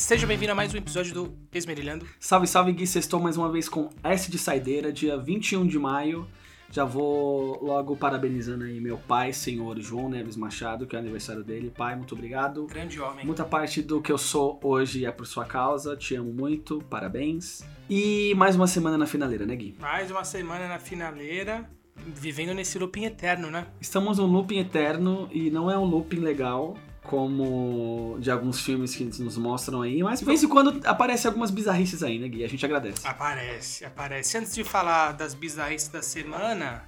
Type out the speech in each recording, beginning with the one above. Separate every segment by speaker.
Speaker 1: Seja bem-vindo a mais um episódio do Esmerilhando.
Speaker 2: Salve, salve Gui, estou mais uma vez com S de Saideira, dia 21 de maio. Já vou logo parabenizando aí meu pai, senhor João Neves Machado, que é o aniversário dele. Pai, muito obrigado.
Speaker 1: Grande homem.
Speaker 2: Muita parte do que eu sou hoje é por sua causa, te amo muito, parabéns. E mais uma semana na finaleira, né Gui?
Speaker 1: Mais uma semana na finaleira, vivendo nesse looping eterno, né?
Speaker 2: Estamos num looping eterno e não é um looping legal, como de alguns filmes que nos mostram aí, mas de vez em quando aparece algumas bizarrices aí, né, Gui? A gente agradece.
Speaker 1: Aparece, aparece. Antes de falar das bizarrices da semana,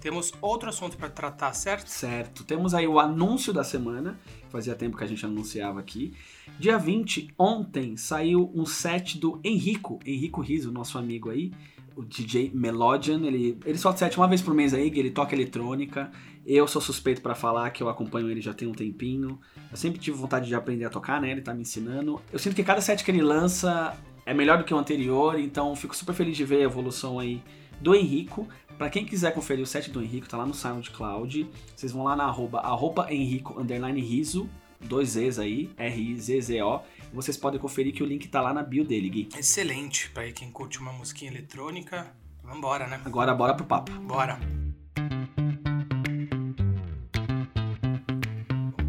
Speaker 1: temos outro assunto para tratar, certo?
Speaker 2: Certo. Temos aí o anúncio da semana. Fazia tempo que a gente anunciava aqui. Dia 20, ontem, saiu um set do Henrico, Henrico Riso, nosso amigo aí, o DJ Melodian. Ele, ele solta set uma vez por mês aí, ele toca eletrônica. Eu sou suspeito para falar que eu acompanho ele já tem um tempinho. Eu sempre tive vontade de aprender a tocar, né? Ele tá me ensinando. Eu sinto que cada set que ele lança é melhor do que o anterior, então fico super feliz de ver a evolução aí do Henrico. Para quem quiser conferir o set do Henrico, tá lá no SoundCloud. Vocês vão lá na arroba, arroba Henrico underline riso, dois Z's aí, R-I-Z-Z-O. Vocês podem conferir que o link tá lá na bio dele, Gui.
Speaker 1: Excelente, para quem curte uma musiquinha eletrônica. Vambora, né?
Speaker 2: Agora bora pro papo.
Speaker 1: Bora.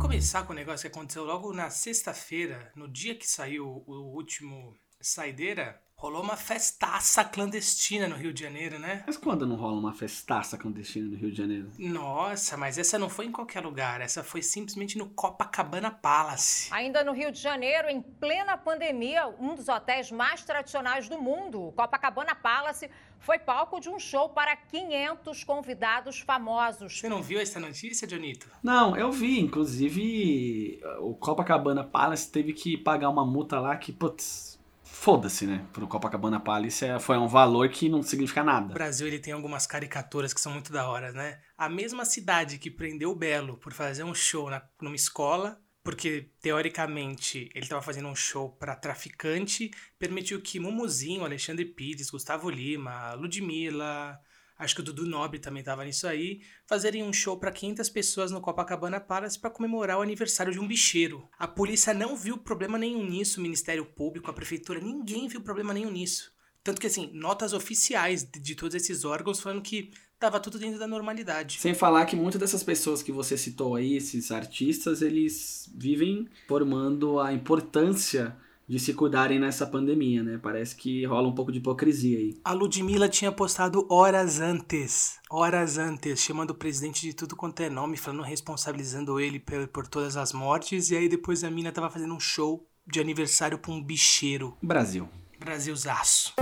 Speaker 1: Começar com o negócio que aconteceu logo na sexta-feira, no dia que saiu o último Saideira, rolou uma festaça clandestina no Rio de Janeiro, né?
Speaker 2: Mas quando não rola uma festaça clandestina no Rio de Janeiro?
Speaker 1: Nossa, mas essa não foi em qualquer lugar, essa foi simplesmente no Copacabana Palace.
Speaker 3: Ainda no Rio de Janeiro, em plena pandemia, um dos hotéis mais tradicionais do mundo, o Copacabana Palace, foi palco de um show para 500 convidados famosos.
Speaker 1: Você não viu essa notícia, Dionito?
Speaker 2: Não, eu vi. Inclusive, o Copacabana Palace teve que pagar uma multa lá que, putz, foda-se, né? Pro Copacabana Palace é- foi um valor que não significa
Speaker 1: O
Speaker 2: nada.
Speaker 1: Brasil ele tem algumas caricaturas que são muito da hora, né? A mesma cidade que prendeu o Belo por fazer um show na, numa escola, porque teoricamente ele estava fazendo um show para traficante, permitiu que Mumuzinho, Alexandre Pires, Gustavo Lima, Ludmilla, acho que o Dudu Nobre também estava nisso aí, fazerem um show para 500 pessoas no Copacabana Palace para comemorar o aniversário de um bicheiro. A polícia não viu problema nenhum nisso, o Ministério Público, a prefeitura, ninguém viu problema nenhum nisso. Tanto que, assim, notas oficiais de, de todos esses órgãos falando que tava tudo dentro da normalidade.
Speaker 2: Sem falar que muitas dessas pessoas que você citou aí, esses artistas, eles vivem formando a importância de se cuidarem nessa pandemia, né? Parece que rola um pouco de hipocrisia aí.
Speaker 1: A Ludmilla tinha postado horas antes, horas antes, chamando o presidente de tudo quanto é nome, falando, responsabilizando ele por, por todas as mortes, e aí depois a mina tava fazendo um show de aniversário pra um bicheiro.
Speaker 2: Brasil.
Speaker 1: Brasilzaço.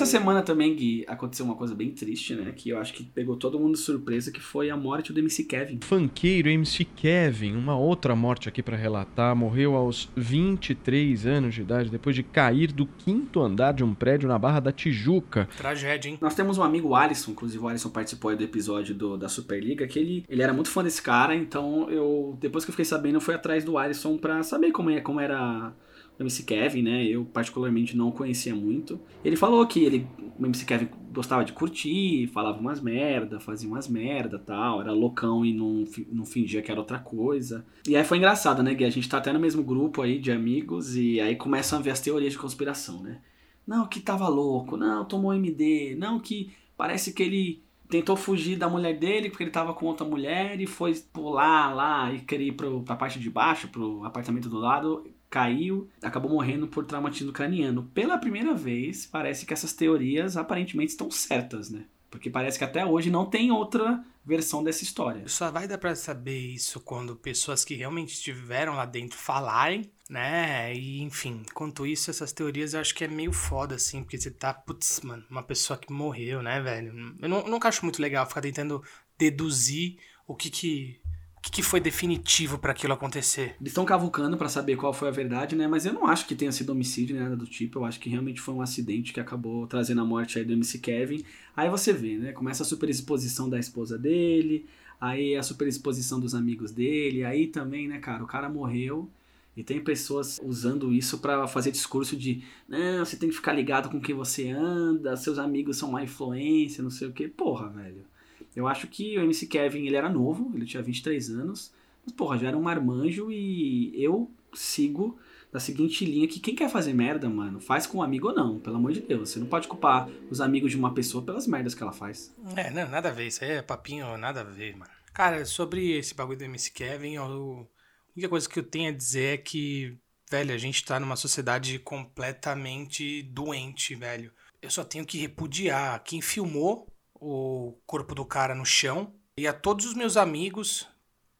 Speaker 2: Essa semana também, Gui, aconteceu uma coisa bem triste, né? Que eu acho que pegou todo mundo de surpresa, que foi a morte do MC Kevin.
Speaker 4: Funkeiro MC Kevin, uma outra morte aqui pra relatar, morreu aos 23 anos de idade depois de cair do quinto andar de um prédio na Barra da Tijuca.
Speaker 1: Tragédia, hein?
Speaker 2: Nós temos um amigo Alisson, inclusive o Alisson participou aí do episódio do- da Superliga, que ele, ele era muito fã desse cara, então eu, depois que eu fiquei sabendo, eu fui atrás do Alisson pra saber como, é, como era o MC Kevin, né? Eu particularmente não conhecia muito. Ele falou que ele, o MC Kevin gostava de curtir, falava umas merda, fazia umas merda tal, era loucão e não, não fingia que era outra coisa. E aí foi engraçado, né, Gui? A gente tá até no mesmo grupo aí de amigos e aí começam a ver as teorias de conspiração, né? Não, que tava louco, não, tomou MD, não, que parece que ele tentou fugir da mulher dele porque ele tava com outra mulher e foi pular lá e querer ir pro, pra parte de baixo, pro apartamento do lado, caiu, acabou morrendo por traumatismo craniano. Pela primeira vez, parece que essas teorias aparentemente estão certas, né? Porque parece que até hoje não tem outra versão dessa história.
Speaker 1: Só vai dar pra saber isso quando pessoas que realmente estiveram lá dentro falarem, né? E enfim, quanto isso, essas teorias eu acho que é meio foda, assim, porque você tá, putz, mano, uma pessoa que morreu, né, velho? Eu, não, eu nunca acho muito legal ficar tentando deduzir o que que, o que, que foi definitivo pra aquilo acontecer.
Speaker 2: Eles estão cavucando pra saber qual foi a verdade, né? Mas eu não acho que tenha sido homicídio nada do tipo. Eu acho que realmente foi um acidente que acabou trazendo a morte aí do MC Kevin. Aí você vê, né? Começa a superexposição da esposa dele, aí a superexposição dos amigos dele, aí também, né, cara, o cara morreu. E tem pessoas usando isso pra fazer discurso de não, você tem que ficar ligado com quem você anda, seus amigos são má influência, não sei o que. Porra, velho. Eu acho que o MC Kevin, ele era novo, ele tinha 23 anos. Mas, porra, já era um marmanjo e eu sigo da seguinte linha que quem quer fazer merda, mano, faz com um amigo ou não, pelo amor de Deus. Você não pode culpar os amigos de uma pessoa pelas merdas que ela faz.
Speaker 1: É, não, nada a ver, isso aí é papinho, nada a ver, mano. Cara, sobre esse bagulho do MC Kevin, a única coisa que eu tenho a dizer é que, velho, a gente tá numa sociedade completamente doente, velho. Eu só tenho que repudiar quem filmou o corpo do cara no chão e a todos os meus amigos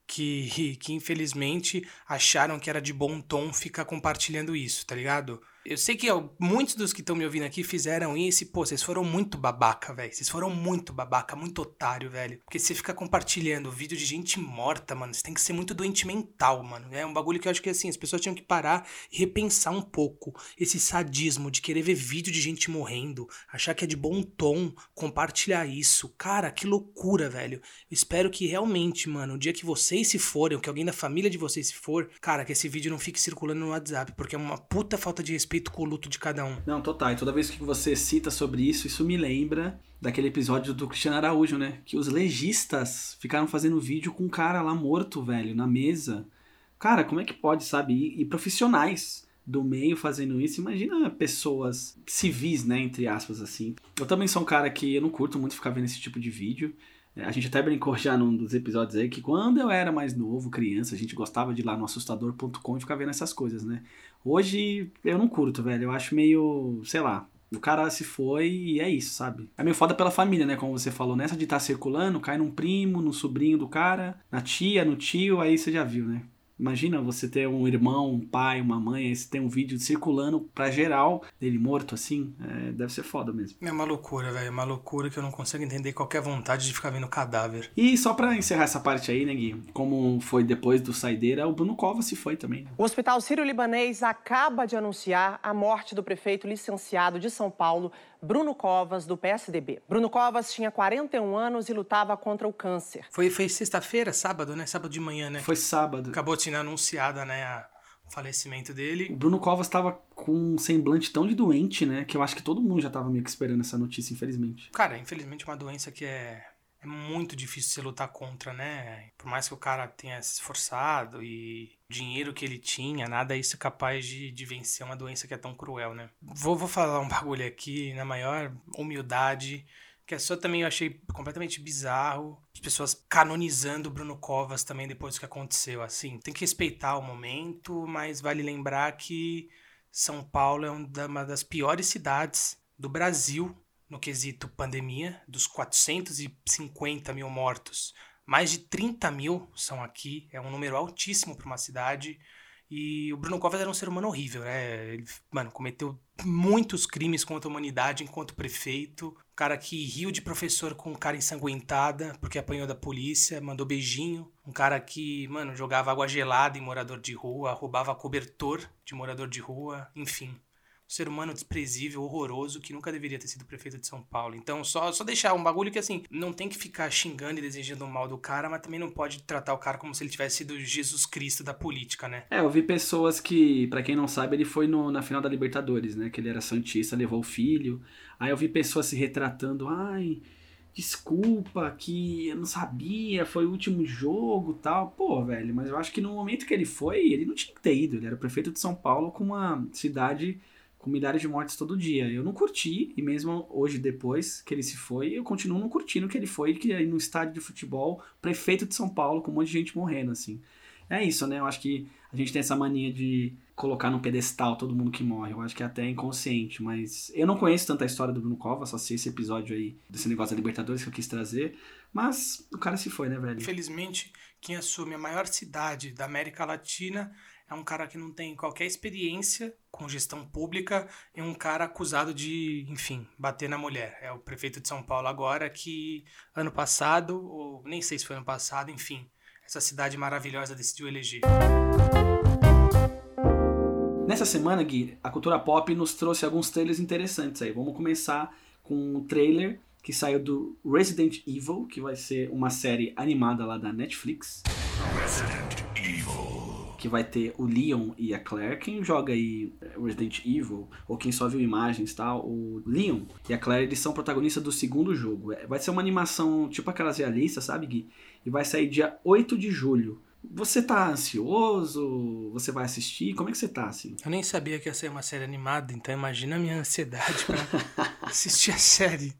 Speaker 1: que, que infelizmente acharam que era de bom tom ficar compartilhando isso, tá ligado? Eu sei que ó, muitos dos que estão me ouvindo aqui fizeram isso e, pô, vocês foram muito babaca, velho. Vocês foram muito babaca, muito otário, velho. Porque você fica compartilhando vídeo de gente morta, mano. Você tem que ser muito doente mental, mano. É um bagulho que eu acho que, assim, as pessoas tinham que parar e repensar um pouco esse sadismo de querer ver vídeo de gente morrendo, achar que é de bom tom, compartilhar isso. Cara, que loucura, velho. Eu espero que realmente, mano, o dia que vocês se forem, ou que alguém da família de vocês se for, cara, que esse vídeo não fique circulando no WhatsApp, porque é uma puta falta de respeito respeito com o luto de cada um.
Speaker 2: Não, total. E toda vez que você cita sobre isso, isso me lembra daquele episódio do Cristiano Araújo, né? Que os legistas ficaram fazendo vídeo com um cara lá morto, velho, na mesa. Cara, como é que pode, sabe? E, e profissionais do meio fazendo isso. Imagina pessoas civis, né? Entre aspas, assim. Eu também sou um cara que eu não curto muito ficar vendo esse tipo de vídeo. É, a gente até brincou já num dos episódios aí que quando eu era mais novo, criança, a gente gostava de ir lá no assustador.com e ficar vendo essas coisas, né? Hoje eu não curto, velho. Eu acho meio, sei lá, o cara se foi e é isso, sabe? É meio foda pela família, né? Como você falou, nessa de estar tá circulando, cai num primo, no sobrinho do cara, na tia, no tio, aí você já viu, né? Imagina você ter um irmão, um pai, uma mãe, aí você tem um vídeo circulando pra geral dele morto assim. É, deve ser foda mesmo.
Speaker 1: É uma loucura, velho. É uma loucura que eu não consigo entender qualquer vontade de ficar vendo cadáver.
Speaker 2: E só pra encerrar essa parte aí, né, Gui? Como foi depois do Saideira, o Bruno Covas se foi também. Né?
Speaker 5: O Hospital Sírio-Libanês acaba de anunciar a morte do prefeito licenciado de São Paulo, Bruno Covas, do PSDB. Bruno Covas tinha 41 anos e lutava contra o câncer.
Speaker 1: Foi, foi sexta-feira, sábado, né? Sábado de manhã, né?
Speaker 2: Foi sábado.
Speaker 1: Acabou sendo anunciada, né, a, o falecimento dele.
Speaker 2: O Bruno Covas estava com um semblante tão de doente, né? Que eu acho que todo mundo já estava meio que esperando essa notícia, infelizmente.
Speaker 1: Cara, infelizmente uma doença que é é muito difícil você lutar contra, né? Por mais que o cara tenha se esforçado e dinheiro que ele tinha, nada isso capaz de, de vencer uma doença que é tão cruel, né? Vou, vou falar um bagulho aqui na maior humildade, que é só também eu achei completamente bizarro. As pessoas canonizando Bruno Covas também depois do que aconteceu, assim. Tem que respeitar o momento, mas vale lembrar que São Paulo é uma das piores cidades do Brasil no quesito pandemia, dos 450 mil mortos, mais de 30 mil são aqui, é um número altíssimo para uma cidade. E o Bruno Covas era um ser humano horrível, né? Ele, mano, cometeu muitos crimes contra a humanidade enquanto prefeito. Um cara que riu de professor com cara ensanguentada porque apanhou da polícia, mandou beijinho. Um cara que, mano, jogava água gelada em morador de rua, roubava cobertor de morador de rua, enfim ser humano desprezível, horroroso, que nunca deveria ter sido prefeito de São Paulo. Então, só, só deixar um bagulho que, assim, não tem que ficar xingando e desejando o mal do cara, mas também não pode tratar o cara como se ele tivesse sido Jesus Cristo da política, né?
Speaker 2: É, eu vi pessoas que, para quem não sabe, ele foi no, na final da Libertadores, né? Que ele era santista, levou o filho. Aí eu vi pessoas se retratando, ai desculpa que eu não sabia, foi o último jogo tal. Pô, velho, mas eu acho que no momento que ele foi, ele não tinha que ter ido. Ele era prefeito de São Paulo com uma cidade com milhares de mortes todo dia. Eu não curti, e mesmo hoje, depois que ele se foi, eu continuo não curtindo que ele foi, que aí no estádio de futebol, prefeito de São Paulo, com um monte de gente morrendo, assim. É isso, né? Eu acho que a gente tem essa mania de colocar no pedestal todo mundo que morre. Eu acho que é até inconsciente, mas eu não conheço tanta história do Bruno Cova, só sei esse episódio aí desse negócio da Libertadores que eu quis trazer. Mas o cara se foi, né, velho?
Speaker 1: Infelizmente, quem assume a maior cidade da América Latina é um cara que não tem qualquer experiência com gestão pública e um cara acusado de, enfim, bater na mulher. É o prefeito de São Paulo agora que ano passado, ou nem sei se foi ano passado, enfim, essa cidade maravilhosa decidiu eleger.
Speaker 2: Nessa semana, Gui, a cultura pop nos trouxe alguns trailers interessantes aí. Vamos começar com um trailer que saiu do Resident Evil, que vai ser uma série animada lá da Netflix. Resident que vai ter o Leon e a Claire. Quem joga aí é, Resident Evil, ou quem só viu imagens tal, o Leon e a Claire eles são protagonistas do segundo jogo. É, vai ser uma animação tipo aquelas realistas, sabe, Gui? E vai sair dia 8 de julho. Você tá ansioso? Você vai assistir? Como é que você tá, assim?
Speaker 1: Eu nem sabia que ia ser uma série animada, então imagina a minha ansiedade pra assistir a série.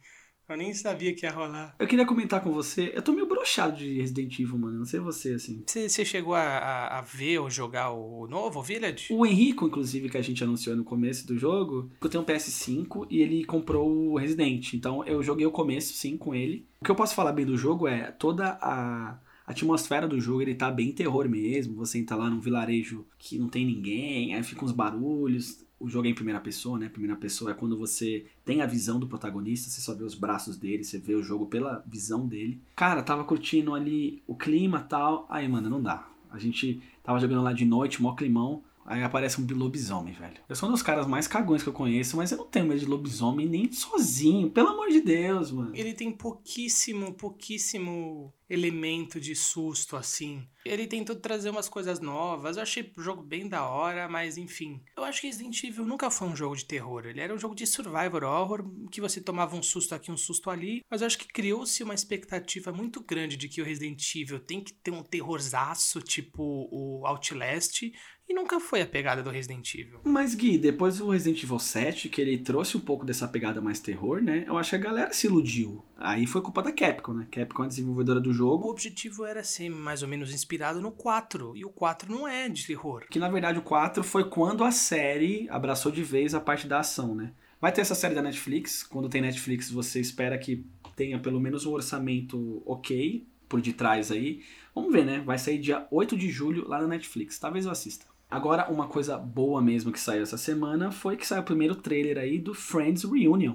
Speaker 1: Eu nem sabia que ia rolar.
Speaker 2: Eu queria comentar com você, eu tô meio broxado de Resident Evil, mano. Não sei você, assim.
Speaker 1: Você, chegou a, a, a, ver ou jogar o novo, o Village?
Speaker 2: O Henrico, inclusive, que a gente anunciou no começo do jogo, eu tenho um PS5 e ele comprou o Resident. Então eu joguei o começo, sim, com ele. O que eu posso falar bem do jogo é toda a a atmosfera do jogo ele tá bem terror mesmo. Você entra lá num vilarejo que não tem ninguém, aí ficam uns barulhos. O jogo é em primeira pessoa, né? Primeira pessoa é quando você tem a visão do protagonista, você só vê os braços dele, você vê o jogo pela visão dele. Cara, tava curtindo ali o clima tal. Aí, mano, não dá. A gente tava jogando lá de noite, mó climão. Aí aparece um lobisomem, velho. Eu sou um dos caras mais cagões que eu conheço, mas eu não tenho medo de lobisomem nem sozinho. Pelo amor de Deus, mano.
Speaker 1: Ele tem pouquíssimo, pouquíssimo elemento de susto, assim. Ele tentou trazer umas coisas novas. Eu achei o jogo bem da hora, mas enfim. Eu acho que Resident Evil nunca foi um jogo de terror. Ele era um jogo de survivor horror, que você tomava um susto aqui, um susto ali. Mas eu acho que criou-se uma expectativa muito grande de que o Resident Evil tem que ter um terrorzaço, tipo o Outlast. E nunca foi a pegada do Resident Evil.
Speaker 2: Mas, Gui, depois do Resident Evil 7, que ele trouxe um pouco dessa pegada mais terror, né? Eu acho que a galera se iludiu. Aí foi culpa da Capcom, né? Capcom é a desenvolvedora do jogo.
Speaker 1: O objetivo era ser mais ou menos inspirado no 4. E o 4 não é de terror.
Speaker 2: Que na verdade o 4 foi quando a série abraçou de vez a parte da ação, né? Vai ter essa série da Netflix. Quando tem Netflix, você espera que tenha pelo menos um orçamento ok por detrás aí. Vamos ver, né? Vai sair dia 8 de julho lá na Netflix. Talvez eu assista. Agora, uma coisa boa mesmo que saiu essa semana foi que saiu o primeiro trailer aí do Friends Reunion.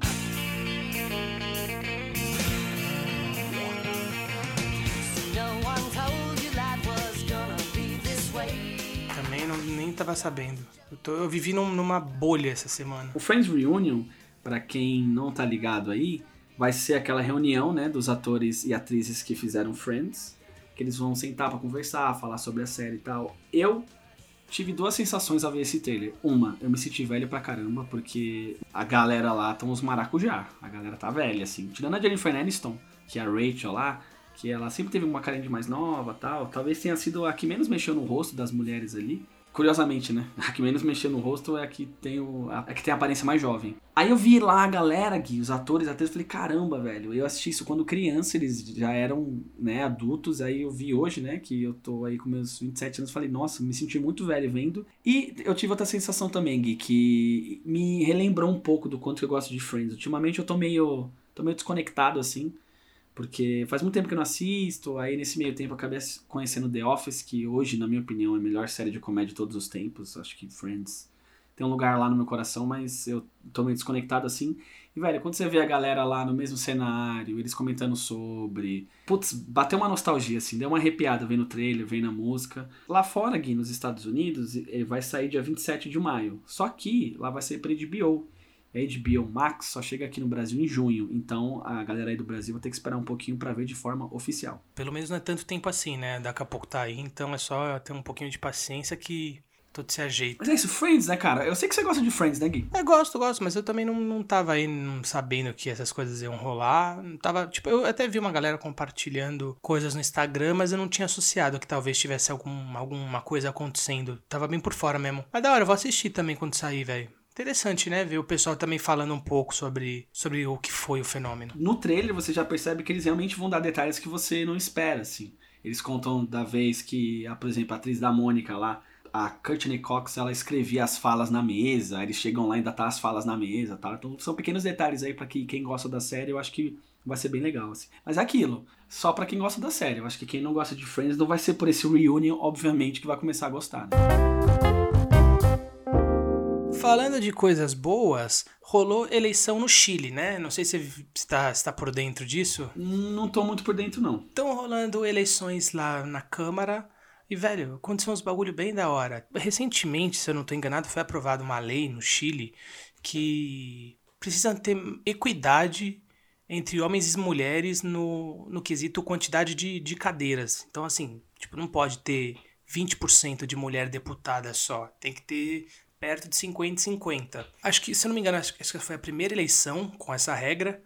Speaker 1: Também não, nem tava sabendo. Eu, tô, eu vivi num, numa bolha essa semana.
Speaker 2: O Friends Reunion, para quem não tá ligado aí, vai ser aquela reunião, né, dos atores e atrizes que fizeram Friends, que eles vão sentar para conversar, falar sobre a série e tal. Eu tive duas sensações ao ver esse trailer. Uma, eu me senti velho pra caramba, porque a galera lá tá uns maracujá. A galera tá velha, assim. Tirando a Jennifer Aniston, que é a Rachel lá, que ela sempre teve uma carinha de mais nova tal. Talvez tenha sido a que menos mexeu no rosto das mulheres ali. Curiosamente, né? A que menos mexeu no rosto é a que tem, o, a, a que tem a aparência mais jovem. Aí eu vi lá a galera, Gui, os atores, atores, falei, caramba, velho. Eu assisti isso quando criança, eles já eram, né, adultos. Aí eu vi hoje, né, que eu tô aí com meus 27 anos, falei, nossa, me senti muito velho vendo. E eu tive outra sensação também, Gui, que me relembrou um pouco do quanto eu gosto de Friends. Ultimamente eu tô meio, tô meio desconectado, assim. Porque faz muito tempo que eu não assisto, aí nesse meio tempo eu acabei conhecendo The Office, que hoje, na minha opinião, é a melhor série de comédia de todos os tempos. Acho que Friends tem um lugar lá no meu coração, mas eu tô meio desconectado assim. E, velho, quando você vê a galera lá no mesmo cenário, eles comentando sobre. Putz, bateu uma nostalgia, assim, deu uma arrepiada vendo o trailer, vendo a música. Lá fora, Gui, nos Estados Unidos, vai sair dia 27 de maio. Só que lá vai ser pra HBO. A HBO Max só chega aqui no Brasil em junho, então a galera aí do Brasil vai ter que esperar um pouquinho para ver de forma oficial.
Speaker 1: Pelo menos não é tanto tempo assim, né? Daqui a pouco tá aí, então é só ter um pouquinho de paciência que tudo se ajeita.
Speaker 2: Mas é isso, Friends, né, cara? Eu sei que você gosta de Friends, né, Gui?
Speaker 1: Eu gosto, gosto, mas eu também não, não tava aí não sabendo que essas coisas iam rolar. Não tava, tipo, eu até vi uma galera compartilhando coisas no Instagram, mas eu não tinha associado que talvez tivesse algum, alguma coisa acontecendo. Tava bem por fora mesmo. Mas da hora, eu vou assistir também quando sair, velho. Interessante, né? Ver o pessoal também falando um pouco sobre, sobre o que foi o fenômeno.
Speaker 2: No trailer você já percebe que eles realmente vão dar detalhes que você não espera, assim. Eles contam da vez que, por exemplo, a atriz da Mônica lá, a Courtney Cox, ela escrevia as falas na mesa, eles chegam lá e ainda tá as falas na mesa, tá? Então são pequenos detalhes aí para que quem gosta da série, eu acho que vai ser bem legal, assim. Mas é aquilo, só para quem gosta da série. Eu acho que quem não gosta de Friends não vai ser por esse reunion, obviamente, que vai começar a gostar, né?
Speaker 1: Falando de coisas boas, rolou eleição no Chile, né? Não sei se você está, está por dentro disso.
Speaker 2: Não tô muito por dentro, não.
Speaker 1: Estão rolando eleições lá na Câmara. E, velho, aconteceu uns bagulho bem da hora. Recentemente, se eu não estou enganado, foi aprovada uma lei no Chile que precisa ter equidade entre homens e mulheres no, no quesito quantidade de, de cadeiras. Então, assim, tipo, não pode ter 20% de mulher deputada só. Tem que ter perto de 50 e 50. Acho que, se eu não me engano, acho que foi a primeira eleição com essa regra.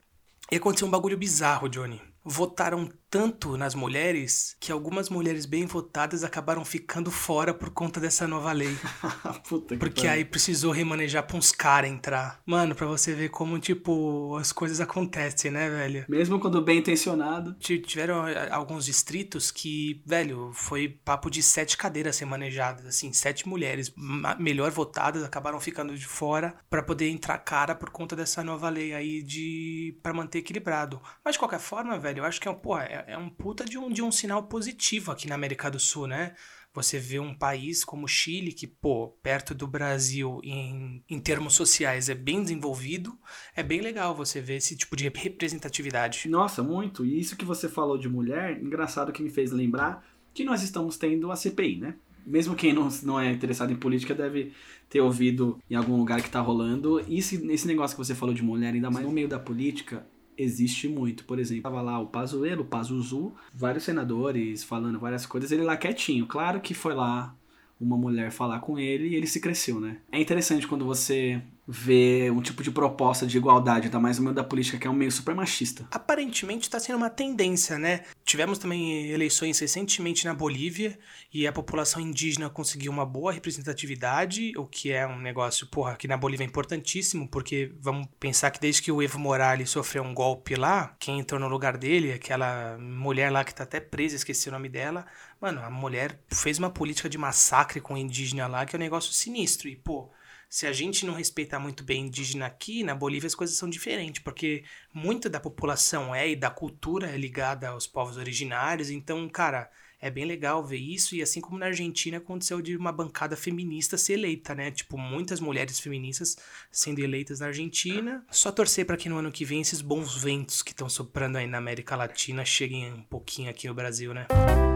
Speaker 1: E aconteceu um bagulho bizarro, Johnny. Votaram tanto nas mulheres que algumas mulheres bem votadas acabaram ficando fora por conta dessa nova lei.
Speaker 2: Puta que
Speaker 1: Porque aí precisou remanejar pra uns caras entrar. Mano, pra você ver como, tipo, as coisas acontecem, né, velho?
Speaker 2: Mesmo quando bem intencionado.
Speaker 1: Ti- Tiveram eh, alguns distritos que, velho, foi papo de sete cadeiras remanejadas, assim, sete mulheres melhor votadas acabaram ficando de fora pra poder entrar cara por conta dessa nova lei aí de para manter equilibrado. Mas de qualquer forma, velho, eu acho que é um, porra, é, é um puta de um, de um sinal positivo aqui na América do Sul, né? Você vê um país como o Chile, que, pô, perto do Brasil em, em termos sociais é bem desenvolvido, é bem legal você ver esse tipo de representatividade.
Speaker 2: Nossa, muito. E isso que você falou de mulher, engraçado que me fez lembrar que nós estamos tendo a CPI, né? Mesmo quem não, não é interessado em política deve ter ouvido em algum lugar que tá rolando. E esse, esse negócio que você falou de mulher, ainda mais no meio da política, existe muito. Por exemplo, tava lá o Pazuello, o Pazuzu, vários senadores falando várias coisas, ele lá quietinho. Claro que foi lá uma mulher falar com ele e ele se cresceu, né? É interessante quando você vê um tipo de proposta de igualdade, ainda mais no meio da política, que é um meio super machista.
Speaker 1: Aparentemente está sendo uma tendência, né? Tivemos também eleições recentemente na Bolívia e a população indígena conseguiu uma boa representatividade, o que é um negócio, porra, que na Bolívia é importantíssimo, porque vamos pensar que desde que o Evo Morales sofreu um golpe lá, quem entrou no lugar dele, aquela mulher lá que tá até presa, esqueci o nome dela, mano, a mulher fez uma política de massacre com o indígena lá, que é um negócio sinistro. E, pô, se a gente não respeitar muito bem indígena aqui, na Bolívia as coisas são diferentes, porque muita da população é e da cultura é ligada aos povos originários, então, cara, é bem legal ver isso, e assim como na Argentina aconteceu de uma bancada feminista ser eleita, né? Tipo, muitas mulheres feministas sendo eleitas na Argentina. Só torcer para que no ano que vem esses bons ventos que estão soprando aí na América Latina cheguem um pouquinho aqui no Brasil, né? Quer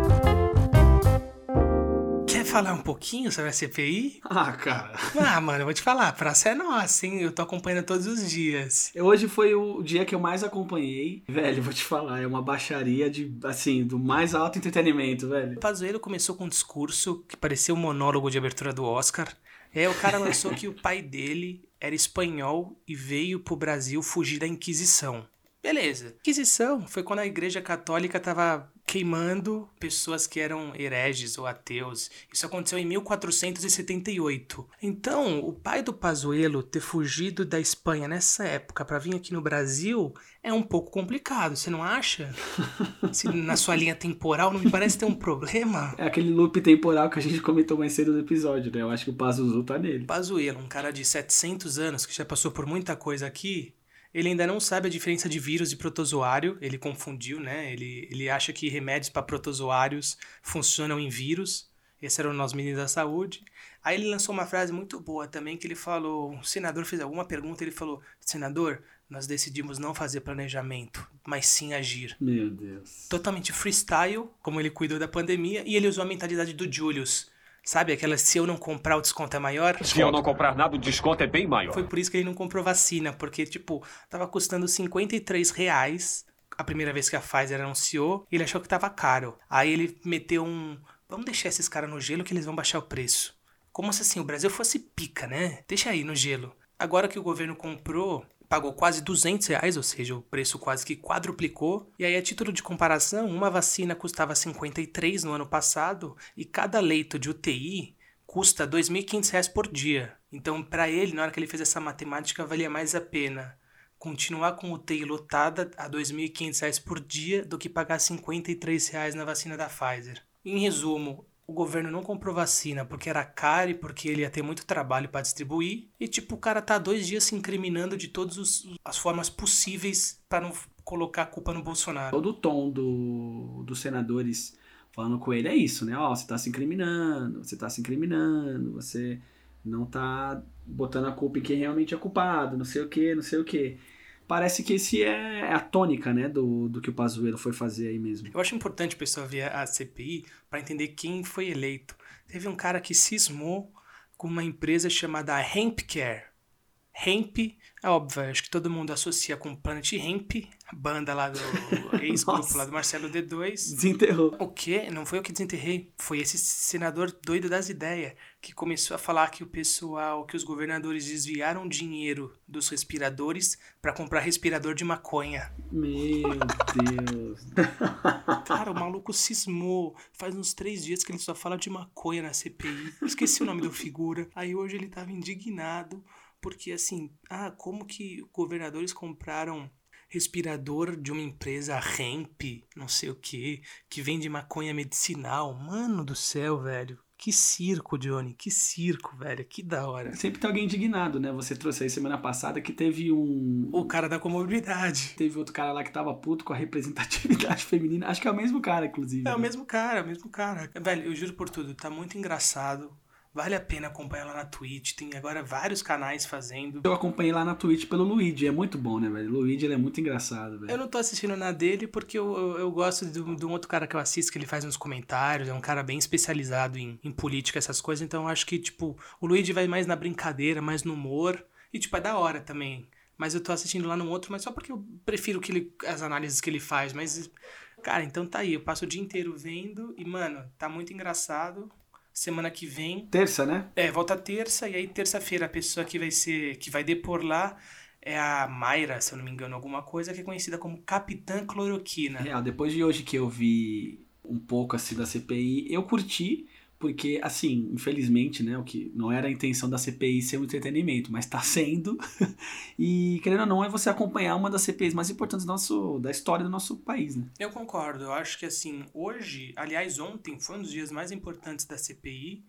Speaker 1: falar um pouquinho sobre a CPI?
Speaker 2: Ah, cara.
Speaker 1: Ah, mano, eu vou te falar, a praça é nossa, hein? Eu tô acompanhando todos os dias.
Speaker 2: Hoje foi o dia que eu mais acompanhei. Velho, vou te falar, é uma baixaria de, assim, do mais alto entretenimento, velho.
Speaker 1: O Pazuello começou com um discurso que parecia um monólogo de abertura do Oscar. E aí o cara lançou que o pai dele era espanhol e veio pro Brasil fugir da Inquisição. Beleza. Inquisição foi quando a Igreja Católica tava queimando pessoas que eram hereges ou ateus. Isso aconteceu em 1478. Então, o pai do Pazuello ter fugido da Espanha nessa época para vir aqui no Brasil é um pouco complicado, você não acha? Se na sua linha temporal não me parece ter um problema.
Speaker 2: É aquele loop temporal que a gente comentou mais cedo no episódio, né? Eu acho que o Pazuzu tá nele.
Speaker 1: Pazuello, um cara de 700 anos que já passou por muita coisa aqui, ele ainda não sabe a diferença de vírus e protozoário, ele confundiu, né? Ele, ele acha que remédios para protozoários funcionam em vírus. Esse era o nosso menino da saúde. Aí ele lançou uma frase muito boa também, que ele falou, um senador fez alguma pergunta, ele falou, senador, nós decidimos não fazer planejamento, mas sim agir.
Speaker 2: Meu Deus.
Speaker 1: Totalmente freestyle, como ele cuidou da pandemia, e ele usou a mentalidade do Julius. Sabe aquela se eu não comprar o desconto é maior?
Speaker 6: Se eu não comprar nada, o desconto é bem maior.
Speaker 1: Foi por isso que ele não comprou vacina, porque, tipo, tava custando 53 reais a primeira vez que a Pfizer anunciou, e ele achou que tava caro. Aí ele meteu um. Vamos deixar esses caras no gelo que eles vão baixar o preço. Como se assim o Brasil fosse pica, né? Deixa aí no gelo. Agora que o governo comprou, pagou quase 200 reais, ou seja, o preço quase que quadruplicou. E aí, a título de comparação, uma vacina custava 53 no ano passado e cada leito de UTI custa 2.500 reais por dia. Então, para ele, na hora que ele fez essa matemática, valia mais a pena continuar com UTI lotada a 2.500 reais por dia do que pagar 53 reais na vacina da Pfizer. Em resumo, o governo não comprou vacina porque era caro e porque ele ia ter muito trabalho para distribuir. E tipo, o cara tá dois dias se incriminando de todas as formas possíveis para não colocar a culpa no Bolsonaro.
Speaker 2: Todo o tom do, dos senadores falando com ele é isso, né? Ó, você tá se incriminando, você tá se incriminando, você não tá botando a culpa em quem realmente é culpado, não sei o que, não sei o que. Parece que esse é a tônica, né, do, do que o Pazuello foi fazer aí mesmo.
Speaker 1: Eu acho importante o pessoal ver a CPI para entender quem foi eleito. Teve um cara que cismou com uma empresa chamada Hempcare. Hemp, é óbvio, acho que todo mundo associa com Planet Hemp, banda lá do ex-grupo lá do Marcelo D2.
Speaker 2: Desenterrou.
Speaker 1: O quê? Não foi eu que desenterrei. Foi esse senador doido das ideias que começou a falar que o pessoal, que os governadores desviaram dinheiro dos respiradores para comprar respirador de maconha.
Speaker 2: Meu Deus.
Speaker 1: Cara, o maluco cismou. Faz uns três dias que ele só fala de maconha na CPI. Esqueci o nome do figura. Aí hoje ele tava indignado porque assim, ah, como que governadores compraram respirador de uma empresa Hemp, não sei o que, que vende maconha medicinal. Mano do céu, velho. Que circo, Johnny, que circo, velho, que da hora.
Speaker 2: Sempre tem alguém indignado, né? Você trouxe aí semana passada que teve um.
Speaker 1: O cara da comorbidade.
Speaker 2: Teve outro cara lá que tava puto com a representatividade feminina. Acho que é o mesmo cara, inclusive.
Speaker 1: É
Speaker 2: né?
Speaker 1: o mesmo cara, é o mesmo cara. Velho, eu juro por tudo, tá muito engraçado. Vale a pena acompanhar lá na Twitch. Tem agora vários canais fazendo.
Speaker 2: Eu acompanhei lá na Twitch pelo Luigi. É muito bom, né, velho? Luigi ele é muito engraçado, velho.
Speaker 1: Eu não tô assistindo na dele porque eu, eu, eu gosto de, um- de um outro cara que eu assisto, que ele faz uns comentários. É um cara bem especializado em, em política, essas coisas. Então eu acho que, tipo, o Luigi vai mais na brincadeira, mais no humor. E, tipo, é da hora também. Mas eu tô assistindo lá no outro, mas só porque eu prefiro que ele, as análises que ele faz. Mas, cara, então tá aí. Eu passo o dia inteiro vendo e, mano, tá muito engraçado. Semana que vem
Speaker 2: Terça, né?
Speaker 1: é, volta terça, e aí terça-feira a pessoa que vai ser. que vai depor lá é a Mayra, se eu não me engano, alguma coisa, que é conhecida como Capitã Cloroquina.
Speaker 2: Real, depois de hoje que eu vi um pouco assim da CPI, eu curti, porque assim, infelizmente, né, o que não era a intenção da CPI ser um entretenimento, mas tá sendo. e querendo ou não, é você acompanhar uma das CPIs mais importantes do nosso, da história do nosso país, né?
Speaker 1: Eu concordo, eu acho que assim, hoje, aliás, ontem foi um dos dias mais importantes da CPI,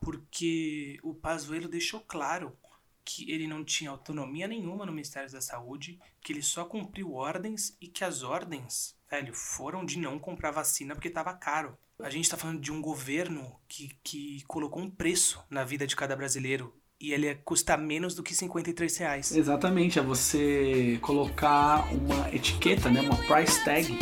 Speaker 1: porque o Pazuello deixou claro que ele não tinha autonomia nenhuma no Ministério da Saúde, que ele só cumpriu ordens e que as ordens, velho, foram de não comprar vacina porque tava caro. A gente tá falando de um governo que, que colocou um preço na vida de cada brasileiro e ele custa menos do que 53 reais.
Speaker 2: Exatamente, é você colocar uma etiqueta, né, uma price tag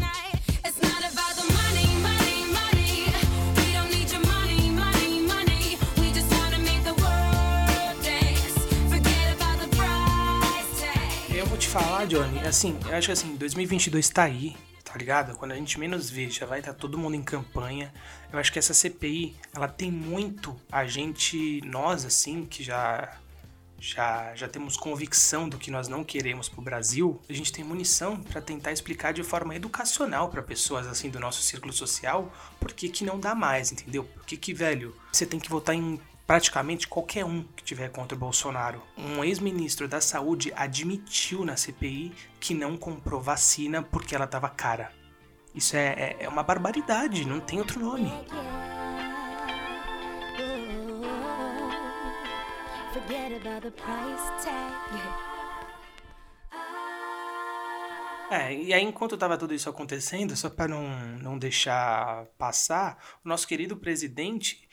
Speaker 1: falar, Johnny, assim, eu acho que assim, 2022 tá aí, tá ligado? Quando a gente menos vê, já vai estar todo mundo em campanha. Eu acho que essa CPI, ela tem muito a gente, nós assim, que já já já temos convicção do que nós não queremos pro Brasil, a gente tem munição pra tentar explicar de forma educacional pra pessoas assim do nosso círculo social por que que não dá mais, entendeu? Por que que, velho, você tem que votar em praticamente qualquer um que tiver contra o Bolsonaro. Um ex-ministro da Saúde admitiu na CPI que não comprou vacina porque ela tava cara. Isso é, é- é uma barbaridade, não tem outro nome. É, e aí enquanto tava tudo isso acontecendo, só para não, não deixar passar, o nosso querido presidente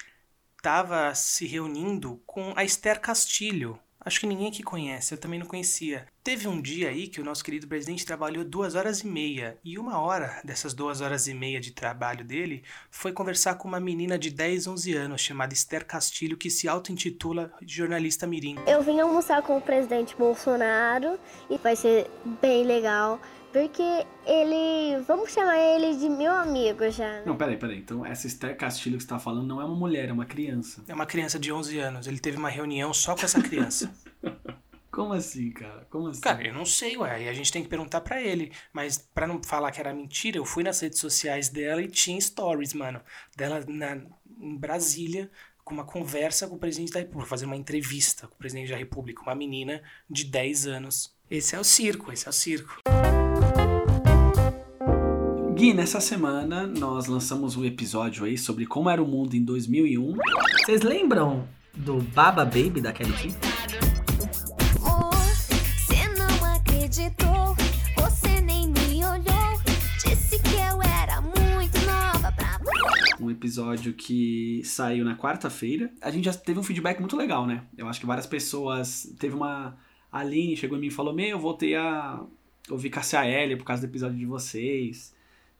Speaker 1: tava se reunindo com a Esther Castilho. Acho que ninguém aqui conhece, eu também não conhecia. Teve um dia aí que o nosso querido presidente trabalhou duas horas e meia, e uma hora dessas duas horas e meia de trabalho dele foi conversar com uma menina de 10, 11 anos chamada Esther Castilho, que se auto-intitula jornalista mirim.
Speaker 7: Eu vim almoçar com o presidente Bolsonaro e vai ser bem legal, porque ele. Vamos chamar ele de meu amigo já. né?
Speaker 2: Não, peraí, peraí. Então, essa Esther Castilho que você tá falando não é uma mulher, é uma criança.
Speaker 1: É uma criança de 11 anos, ele teve uma reunião só com essa criança.
Speaker 2: Como assim, cara? Como assim?
Speaker 1: Cara, eu não sei, ué. E a gente tem que perguntar pra ele. Mas pra não falar que era mentira, eu fui nas redes sociais dela e tinha stories, mano. Dela na, em Brasília, com uma conversa com o presidente da República, fazendo uma entrevista com o presidente da República, uma menina de 10 anos. Esse é o circo, esse é o circo.
Speaker 2: Gui, nessa semana nós lançamos um episódio aí sobre como era o mundo em 2001.
Speaker 8: Vocês lembram do Baba Baby da Kelly
Speaker 2: Um episódio que saiu na quarta-feira. A gente já teve um feedback muito legal, né? Eu acho que várias pessoas. Teve uma. A Aline chegou em mim e falou: Meu, eu voltei a ouvir Cassia L por causa do episódio de vocês.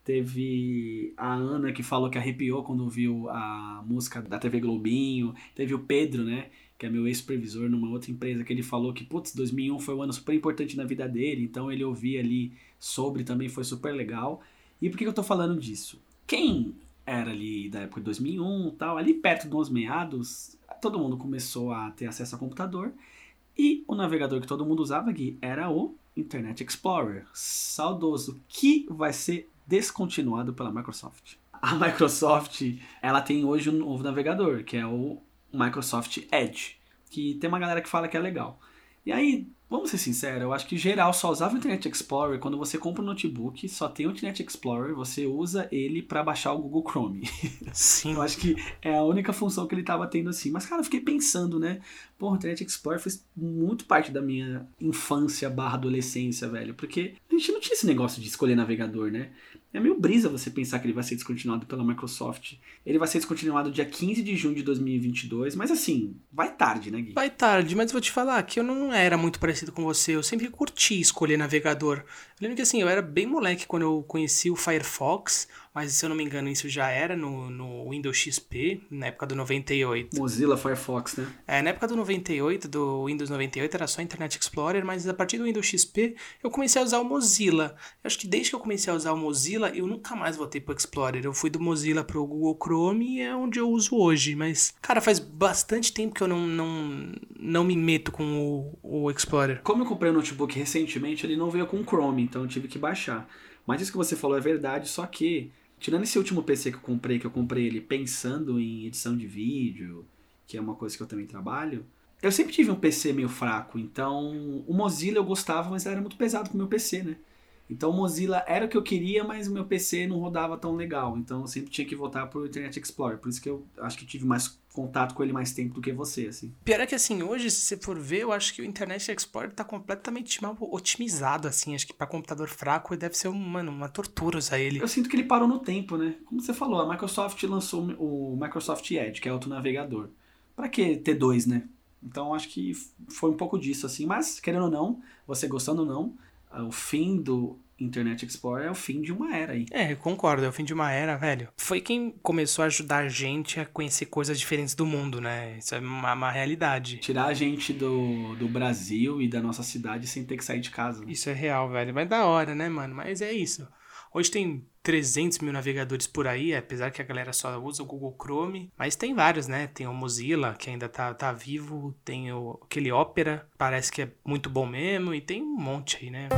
Speaker 2: Teve a Ana que falou que arrepiou quando viu a música da TV Globinho. Teve o Pedro, né? que é meu ex-supervisor numa outra empresa, que ele falou que, putz, 2001 foi um ano super importante na vida dele, então ele ouvia ali sobre também foi super legal. E por que eu tô falando disso? Quem era ali da época de 2001 e tal, ali perto dos meados, todo mundo começou a ter acesso a computador e o navegador que todo mundo usava, Gui, era o Internet Explorer, saudoso, que vai ser descontinuado pela Microsoft. A Microsoft, ela tem hoje um novo navegador, que é o Microsoft Edge, que tem uma galera que fala que é legal. E aí, vamos ser sinceros, eu acho que geral só usava o Internet Explorer quando você compra um notebook, só tem o Internet Explorer, você usa ele para baixar o Google Chrome.
Speaker 1: Sim.
Speaker 2: Eu acho que é a única função que ele tava tendo assim. Mas, cara, eu fiquei pensando, né? Porra, o Internet Explorer fez muito parte da minha infância barra adolescência, velho. Porque a gente não tinha esse negócio de escolher navegador, né? É meio brisa você pensar que ele vai ser descontinuado pela Microsoft. Ele vai ser descontinuado dia 15 de junho de 2022. Mas assim, vai tarde, né, Gui?
Speaker 1: Vai tarde, mas vou te falar que eu não era muito parecido com você. Eu sempre curti escolher navegador. Eu lembro que assim, eu era bem moleque quando eu conheci o Firefox, mas se eu não me engano, isso já era no, no Windows XP, na época do 98.
Speaker 2: Mozilla Firefox, né?
Speaker 1: É, na época do 98, do Windows 98, era só Internet Explorer, mas a partir do Windows XP eu comecei a usar o Mozilla. Eu acho que desde que eu comecei a usar o Mozilla, eu nunca mais voltei pro Explorer. Eu fui do Mozilla pro Google Chrome e é onde eu uso hoje. Mas, cara, faz bastante tempo que eu não, não, não me meto com o, o Explorer.
Speaker 2: Como eu comprei um notebook recentemente, ele não veio com Chrome, então eu tive que baixar. Mas isso que você falou é verdade, só que, tirando esse último PC que eu comprei, que eu comprei ele pensando em edição de vídeo, que é uma coisa que eu também trabalho, eu sempre tive um PC meio fraco, então o Mozilla eu gostava, mas era muito pesado com o meu PC, né? Então o Mozilla era o que eu queria, mas o meu PC não rodava tão legal, então eu sempre tinha que voltar pro Internet Explorer, por isso que eu acho que tive mais contato com ele mais tempo do que você, assim.
Speaker 1: Pior é que assim, hoje, se você for ver, eu acho que o Internet Explorer tá completamente mal otimizado, assim. Acho que pra computador fraco deve ser, mano, uma tortura usar ele.
Speaker 2: Eu sinto que ele parou no tempo, né? Como você falou, a Microsoft lançou o Microsoft Edge, que é outro navegador. Pra que ter dois, né? Então acho que foi um pouco disso, assim. Mas, querendo ou não, você gostando ou não, o fim do Internet Explorer é o fim de uma era aí.
Speaker 1: É, eu concordo, é o fim de uma era, velho. Foi quem começou a ajudar a gente a conhecer coisas diferentes do mundo, né? Isso é uma, uma realidade.
Speaker 2: Tirar a gente do, do Brasil e da nossa cidade sem ter que sair de casa. né?
Speaker 1: Isso é real, velho. Mas da hora, né, mano? Mas é isso. Hoje tem 300 mil navegadores por aí, apesar que a galera só usa o Google Chrome. Mas tem vários, né? Tem o Mozilla, que ainda tá, tá vivo. Tem o, aquele Opera, parece que é muito bom mesmo. E tem um monte aí, né?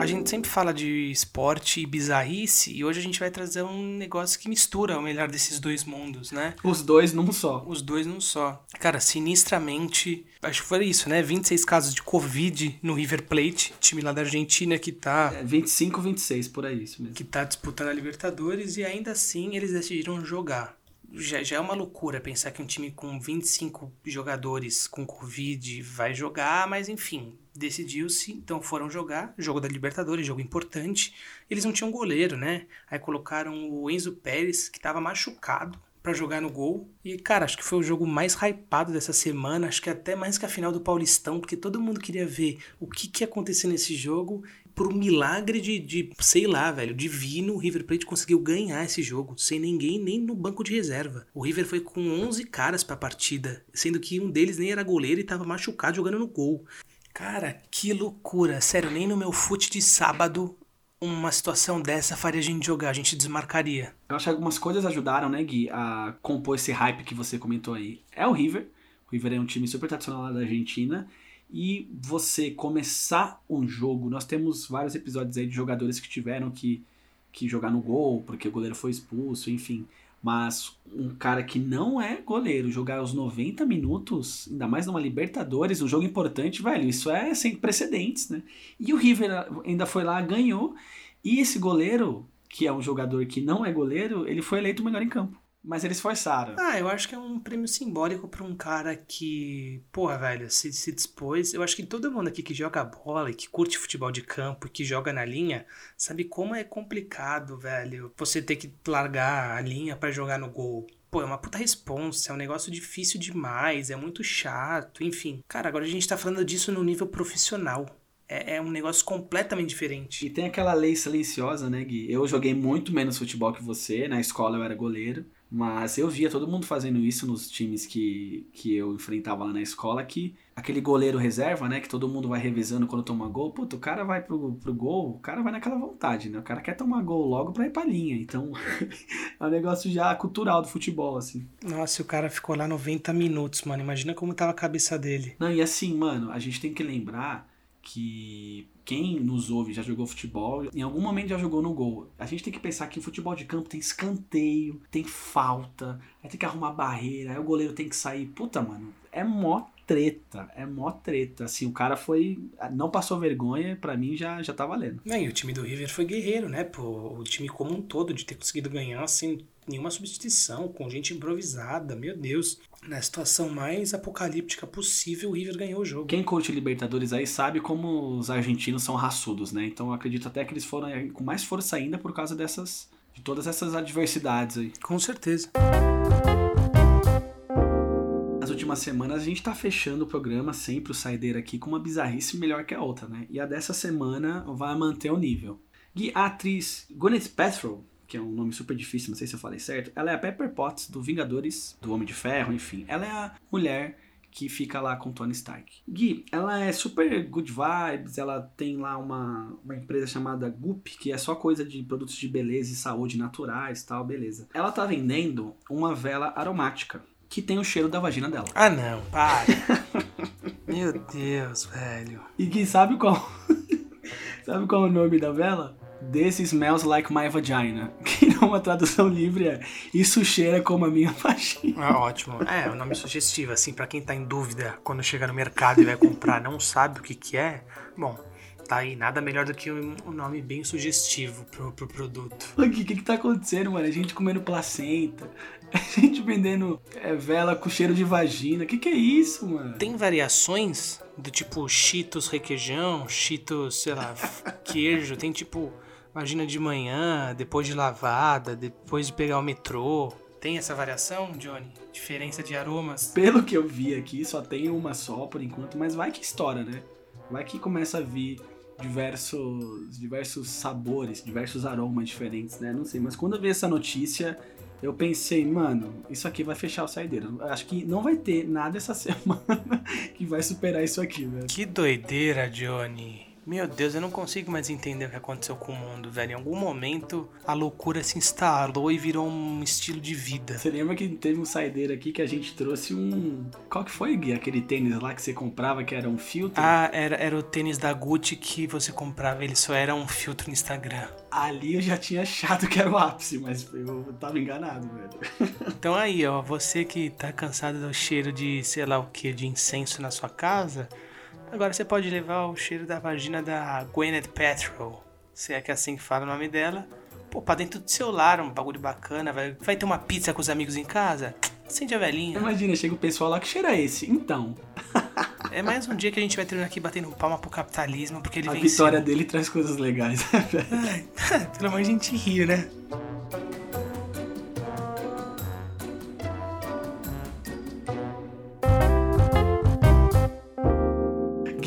Speaker 1: A gente sempre fala de esporte e bizarrice, e hoje a gente vai trazer um negócio que mistura o melhor desses dois mundos, né?
Speaker 2: Os dois num só.
Speaker 1: Os dois num só. Cara, sinistramente, acho que foi isso, né? 26 casos de Covid no River Plate, time lá da Argentina que tá,
Speaker 2: É 25, 26, por aí, isso mesmo.
Speaker 1: que tá disputando a Libertadores, e ainda assim eles decidiram jogar. Já, já é uma loucura pensar que um time com 25 jogadores com Covid vai jogar, mas enfim, decidiu-se, então foram jogar, jogo da Libertadores, jogo importante. Eles não tinham goleiro, né? Aí colocaram o Enzo Pérez, que tava machucado, pra jogar no gol. E, cara, acho que foi o jogo mais hypado dessa semana, acho que até mais que a final do Paulistão, porque todo mundo queria ver o que, que ia acontecer nesse jogo. Por um milagre de, de, sei lá, velho, divino, o River Plate conseguiu ganhar esse jogo, sem ninguém nem no banco de reserva. O River foi com 11 caras pra partida, sendo que um deles nem era goleiro e tava machucado jogando no gol. Cara, que loucura. Sério, nem no meu fute de sábado uma situação dessa faria a gente jogar, a gente desmarcaria.
Speaker 2: Eu acho que algumas coisas ajudaram, né, Gui, a compor esse hype que você comentou aí. É o River. O River é um time super tradicional lá da Argentina. E você começar um jogo. Nós temos vários episódios aí de jogadores que tiveram que, que jogar no gol, porque o goleiro foi expulso, enfim. Mas um cara que não é goleiro jogar os 90 minutos, ainda mais numa Libertadores, um jogo importante, velho, isso é sem precedentes, né? E o River ainda foi lá, ganhou. E esse goleiro, que é um jogador que não é goleiro, ele foi eleito o melhor em campo. Mas eles forçaram.
Speaker 1: Ah, eu acho que é um prêmio simbólico pra um cara que, porra, velho, se, se dispôs. Eu acho que todo mundo aqui que joga bola e que curte futebol de campo e que joga na linha, sabe como é complicado, velho, você ter que largar a linha pra jogar no gol. Pô, é uma puta responsa, é um negócio difícil demais, é muito chato, enfim. Cara, agora a gente tá falando disso no nível profissional. É, é um negócio completamente diferente.
Speaker 2: E tem aquela lei silenciosa, né, Gui? Eu joguei muito menos futebol que você. Na escola eu era goleiro. Mas eu via todo mundo fazendo isso nos times que, que eu enfrentava lá na escola, que aquele goleiro reserva, né? Que todo mundo vai revezando quando toma gol. Puta, o cara vai pro, pro gol, o cara vai naquela vontade, né? O cara quer tomar gol logo pra ir pra linha. Então, é um negócio já cultural do futebol, assim.
Speaker 1: Nossa, e o cara ficou lá 90 minutos, mano. Imagina como tava a cabeça dele.
Speaker 2: Não, e assim, mano, a gente tem que lembrar que quem nos ouve já jogou futebol, em algum momento já jogou no gol. A gente tem que pensar que o futebol de campo tem escanteio, tem falta, aí tem que arrumar barreira, aí o goleiro tem que sair. Puta, mano, é mó treta, é mó treta. Assim, o cara foi. Não passou vergonha, pra mim já, já tá valendo.
Speaker 1: Não, e o time do River foi guerreiro, né? Pô, o time como um todo, de ter conseguido ganhar sem nenhuma substituição, com gente improvisada, meu Deus. Na situação mais apocalíptica possível, o River ganhou o jogo.
Speaker 2: Quem curte Libertadores aí sabe como os argentinos são raçudos, né? Então eu acredito até que eles foram com mais força ainda por causa dessas. de todas essas adversidades aí.
Speaker 1: Com certeza.
Speaker 2: Nas últimas semanas a gente tá fechando o programa sempre o Saideira aqui com uma bizarrice melhor que a outra, né? E a dessa semana vai manter o nível. Gui, a atriz Gwyneth Paltrow, que é um nome super difícil, não sei se eu falei certo, ela é a Pepper Potts do Vingadores, do Homem de Ferro, enfim. Ela é a mulher que fica lá com Tony Stark. Gui, ela é super good vibes, ela tem lá uma, uma empresa chamada Goop, que é só coisa de produtos de beleza e saúde naturais tal, beleza. Ela tá vendendo uma vela aromática, que tem o cheiro da vagina dela.
Speaker 1: Ah, não, para. Meu Deus, velho.
Speaker 2: E Gui, sabe qual? sabe qual é o nome da vela? This smells like my vagina. Que numa tradução livre é Isso cheira como a minha vagina.
Speaker 1: Ah, ótimo. É, um nome sugestivo, assim, pra quem tá em dúvida quando chega no mercado e vai comprar, não sabe o que que é. Bom, tá aí, nada melhor do que um um nome bem sugestivo pro, pro produto.
Speaker 2: O que, que que tá acontecendo, mano? A gente comendo placenta, a gente vendendo é, vela com cheiro de vagina. Que que é isso, mano?
Speaker 1: Tem variações do tipo Cheetos requeijão, Cheetos, sei lá, queijo, tem tipo vagina de manhã, depois de lavada, depois de pegar o metrô. Tem essa variação, Johnny? Diferença de aromas?
Speaker 2: Pelo que eu vi aqui, só tem uma só por enquanto, mas vai que estoura, né? Vai que começa a vir diversos, diversos sabores, diversos aromas diferentes, né? Não sei, mas quando eu vi essa notícia, eu pensei, mano, isso aqui vai fechar o saideiro. Acho que não vai ter nada essa semana que vai superar isso aqui, velho.
Speaker 1: Que doideira, Johnny. Meu Deus, eu não consigo mais entender o que aconteceu com o mundo, velho. Em algum momento a loucura se instalou e virou um estilo de vida.
Speaker 2: Você lembra que teve um saideiro aqui que a gente trouxe um. Qual que foi, Gui? Aquele tênis lá que você comprava que era um filtro?
Speaker 1: Ah, era, era o tênis da Gucci que você comprava, ele só era um filtro no Instagram.
Speaker 2: Ali eu já tinha achado que era o ápice, mas eu tava enganado, velho.
Speaker 1: Então aí, ó, você que tá cansado do cheiro de, sei lá o que, de incenso na sua casa, agora você pode levar o cheiro da vagina da Gwyneth Paltrow, se é que é assim que fala o nome dela. Pô, pra dentro do seu lar, um bagulho bacana, vai, vai ter uma pizza com os amigos em casa? Acende a velhinha.
Speaker 2: Imagina, chega o pessoal lá, que cheiro é esse? Então,
Speaker 1: É mais um dia que a gente vai terminar aqui batendo palma pro capitalismo, porque ele
Speaker 2: a
Speaker 1: venceu.
Speaker 2: vitória dele traz coisas legais.
Speaker 1: Ai, pelo menos a gente ri, né?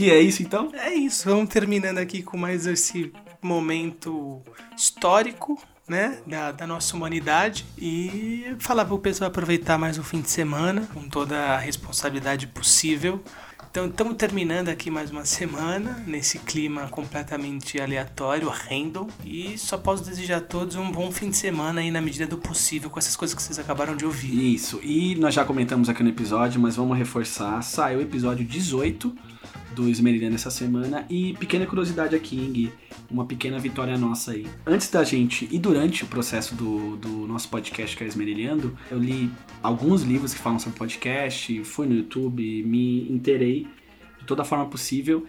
Speaker 2: Gui, é isso então?
Speaker 1: É isso, vamos terminando aqui com mais esse momento histórico, né, da, da nossa humanidade e falar pro pessoal aproveitar mais o fim de semana com toda a responsabilidade possível. Então, estamos terminando aqui mais uma semana nesse clima completamente aleatório, random, e só posso desejar a todos um bom fim de semana aí na medida do possível com essas coisas que vocês acabaram de ouvir.
Speaker 2: Isso, e nós já comentamos aqui no episódio, mas vamos reforçar. Saiu o episódio 18 do Esmerilhando essa semana. E pequena curiosidade aqui, Gui? Uma pequena vitória nossa aí. Antes da gente e durante o processo do, do nosso podcast que é Esmerilhando, eu li alguns livros que falam sobre podcast, fui no YouTube, me inteirei de toda forma possível.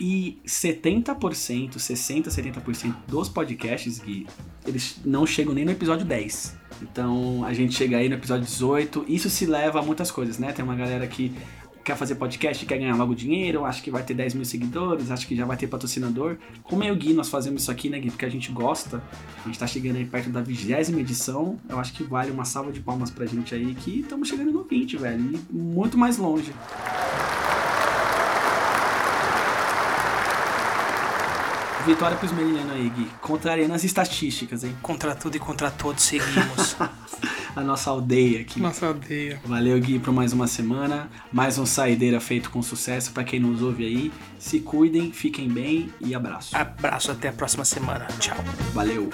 Speaker 2: E 70%, 60, 70% dos podcasts, Gui, eles não chegam nem no episódio 10. Então a gente chega aí no episódio 18. Isso se leva a muitas coisas, né? Tem uma galera que quer fazer podcast, quer ganhar logo dinheiro, acha que vai ter 10 mil seguidores, acha que já vai ter patrocinador. Como eu e o Gui, nós fazemos isso aqui, né, Gui? Porque a gente gosta. A gente tá chegando aí perto da vigésima edição. Eu acho que vale uma salva de palmas pra gente aí, que estamos chegando no 20, velho. E muito mais longe. Vitória pros meninos aí, Gui. Contrariando as estatísticas, hein?
Speaker 1: Contra tudo e contra todos seguimos.
Speaker 2: a nossa aldeia aqui.
Speaker 1: Nossa aldeia.
Speaker 2: Valeu, Gui, por mais uma semana. Mais um Saideira feito com sucesso. Pra quem nos ouve aí, se cuidem, fiquem bem e abraço.
Speaker 1: Abraço, até a próxima semana. Tchau.
Speaker 2: Valeu.